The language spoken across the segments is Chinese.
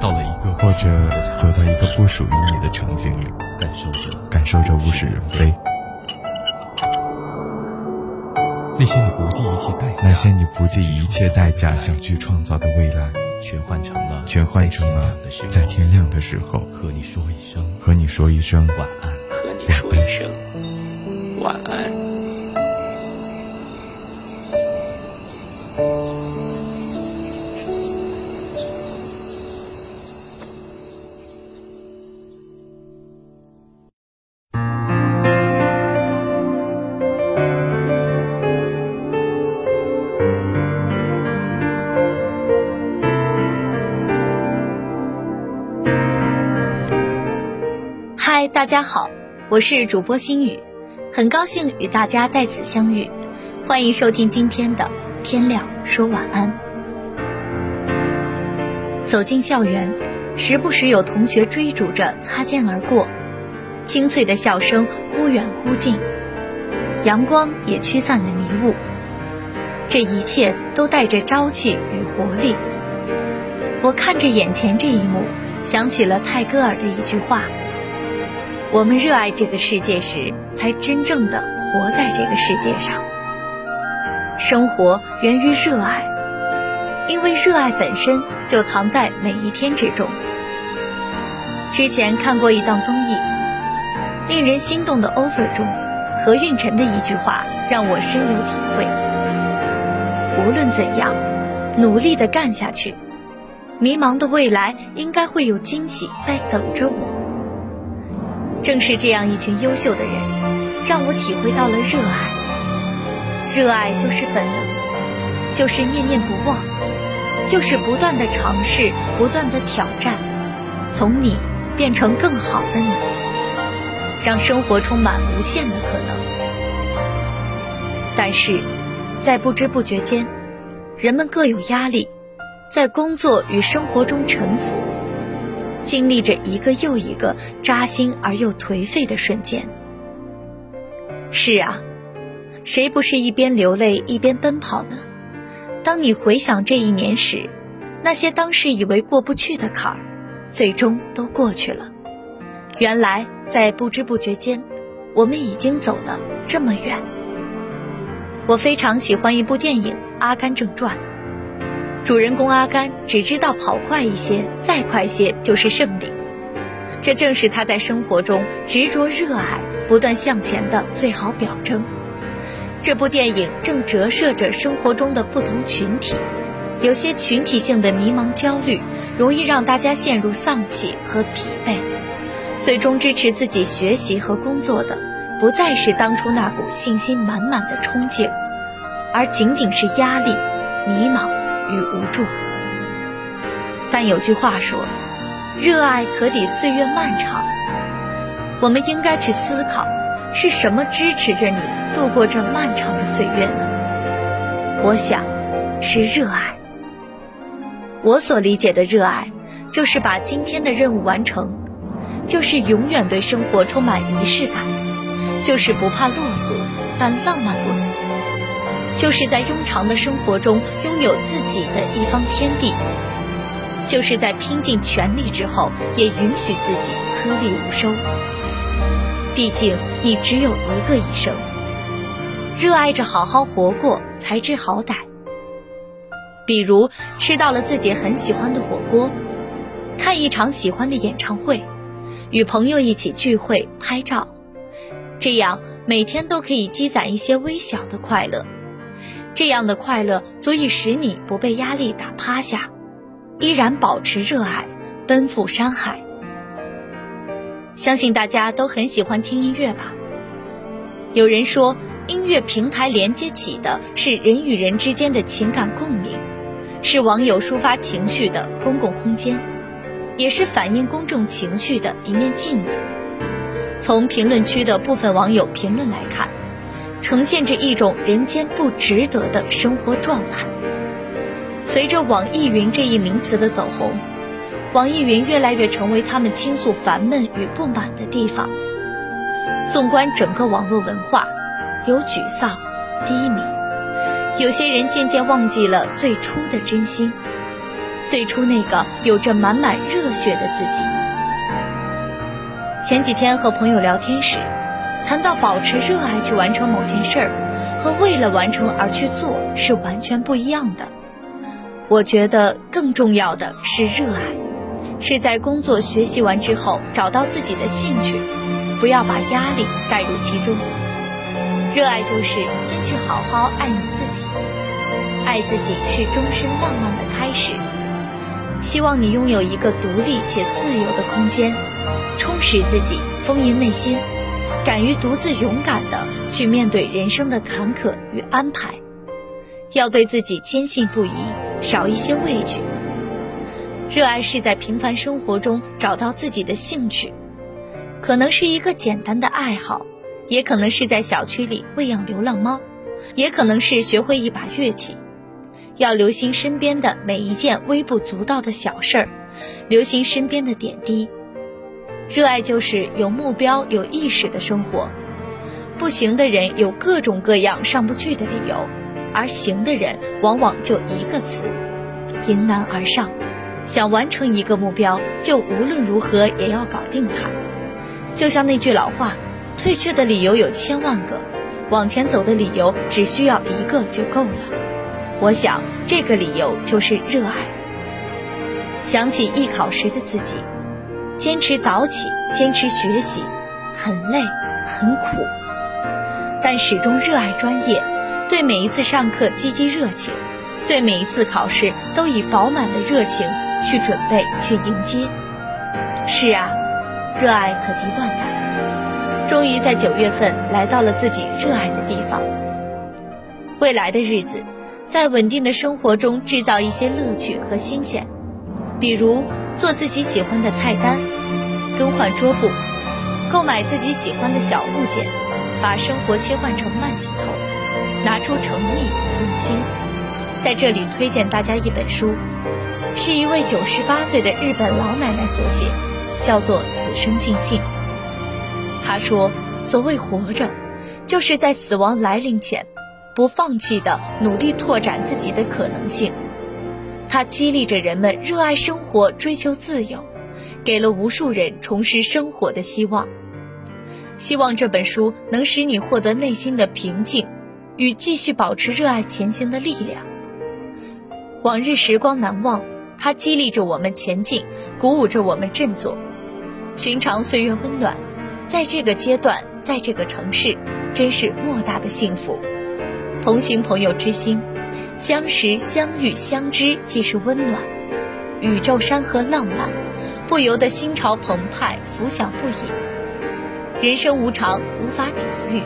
到了一个或者走到一个不属于你的场景里，感受着感受着物是人非。那些你不计一切代价，那些你不计一切代价想去创造的未来，全换成了全换成了在天亮的时候和你说一声和你说一声晚安。和你说一声晚安。嗨，大家好，我是主播心雨，很高兴与大家在此相遇，欢迎收听今天的天亮说晚安。走进校园，时不时有同学追逐着擦肩而过，清脆的笑声忽远忽近，阳光也驱散了迷雾，这一切都带着朝气与活力。我看着眼前这一幕，想起了泰戈尔的一句话。我们热爱这个世界时，才真正的活在这个世界上。生活源于热爱，因为热爱本身就藏在每一天之中。之前看过一档综艺，令人心动的 offer 中，何运晨的一句话让我深有体会：无论怎样，努力的干下去，迷茫的未来应该会有惊喜在等着我。正是这样一群优秀的人，让我体会到了热爱。热爱就是本能，就是念念不忘，就是不断的尝试，不断的挑战，从你变成更好的你，让生活充满无限的可能。但是，在不知不觉间，人们各有压力，在工作与生活中沉浮。经历着一个又一个扎心而又颓废的瞬间。是啊，谁不是一边流泪一边奔跑呢？当你回想这一年时，那些当时以为过不去的坎儿，最终都过去了。原来，在不知不觉间，我们已经走了这么远。我非常喜欢一部电影《阿甘正传》。主人公阿甘只知道跑快一些，再快些就是胜利。这正是他在生活中执着、热爱、不断向前的最好表征。这部电影正折射着生活中的不同群体，有些群体性的迷茫、焦虑，容易让大家陷入丧气和疲惫。最终支持自己学习和工作的，不再是当初那股信心满满的冲劲，而仅仅是压力、迷茫。与无助，但有句话说：“热爱可抵岁月漫长。”我们应该去思考，是什么支持着你度过这漫长的岁月呢？我想，是热爱。我所理解的热爱，就是把今天的任务完成，就是永远对生活充满仪式感，就是不怕落俗，但浪漫不死。就是在庸常的生活中拥有自己的一方天地，就是在拼尽全力之后，也允许自己颗粒无收。毕竟你只有一个一生，热爱着好好活过，才知好歹。比如吃到了自己很喜欢的火锅，看一场喜欢的演唱会，与朋友一起聚会拍照，这样每天都可以积攒一些微小的快乐。这样的快乐足以使你不被压力打趴下，依然保持热爱，奔赴山海。相信大家都很喜欢听音乐吧？有人说，音乐平台连接起的是人与人之间的情感共鸣，是网友抒发情绪的公共空间。也是反映公众情绪的一面镜子。从评论区的部分网友评论来看，呈现着一种人间不值得的生活状态。随着网易云这一名词的走红，网易云越来越成为他们倾诉烦闷与不满的地方。纵观整个网络文化，有沮丧、低迷，有些人渐渐忘记了最初的真心，最初那个有着满满热血的自己。前几天和朋友聊天时，谈到保持热爱去完成某件事儿，和为了完成而去做是完全不一样的。我觉得更重要的是热爱，是在工作学习完之后找到自己的兴趣，不要把压力带入其中。热爱就是先去好好爱你自己，爱自己是终身浪漫的开始。希望你拥有一个独立且自由的空间，充实自己，丰盈内心，敢于独自勇敢的去面对人生的坎坷与安排，要对自己坚信不疑。少一些畏惧。热爱是在平凡生活中找到自己的兴趣，可能是一个简单的爱好，也可能是在小区里喂养流浪猫，也可能是学会一把乐器。要留心身边的每一件微不足道的小事儿，留心身边的点滴。热爱就是有目标、有意识的生活。不行的人有各种各样上不去的理由。而行的人往往就一个词：迎难而上。想完成一个目标，就无论如何也要搞定它。就像那句老话：“退却的理由有千万个，往前走的理由只需要一个就够了。”我想，这个理由就是热爱。想起艺考时的自己，坚持早起，坚持学习，很累，很苦，但始终热爱专业。对每一次上课积极热情，对每一次考试都以饱满的热情去准备去迎接。是啊，热爱可敌万难。终于在九月份来到了自己热爱的地方。未来的日子，在稳定的生活中制造一些乐趣和新鲜，比如做自己喜欢的菜单，更换桌布，购买自己喜欢的小物件，把生活切换成慢镜头。拿出诚意用心，在这里推荐大家一本书，是一位九十八岁的日本老奶奶所写，叫做《此生尽兴》。她说：“所谓活着，就是在死亡来临前，不放弃的努力拓展自己的可能性。”它激励着人们热爱生活、追求自由，给了无数人重拾生活的希望。希望这本书能使你获得内心的平静。与继续保持热爱前行的力量。往日时光难忘，它激励着我们前进，鼓舞着我们振作。寻常岁月温暖，在这个阶段，在这个城市，真是莫大的幸福。同行朋友之心，相识相遇相知即是温暖。宇宙山河浪漫，不由得心潮澎湃，浮想不已。人生无常，无法抵御。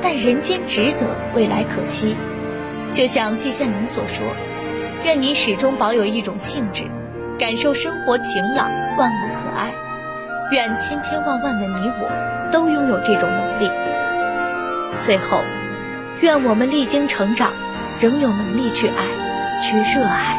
但人间值得，未来可期。就像季羡林所说：“愿你始终保有一种兴致，感受生活晴朗，万物可爱。愿千千万万的你我，都拥有这种能力。最后，愿我们历经成长，仍有能力去爱，去热爱。”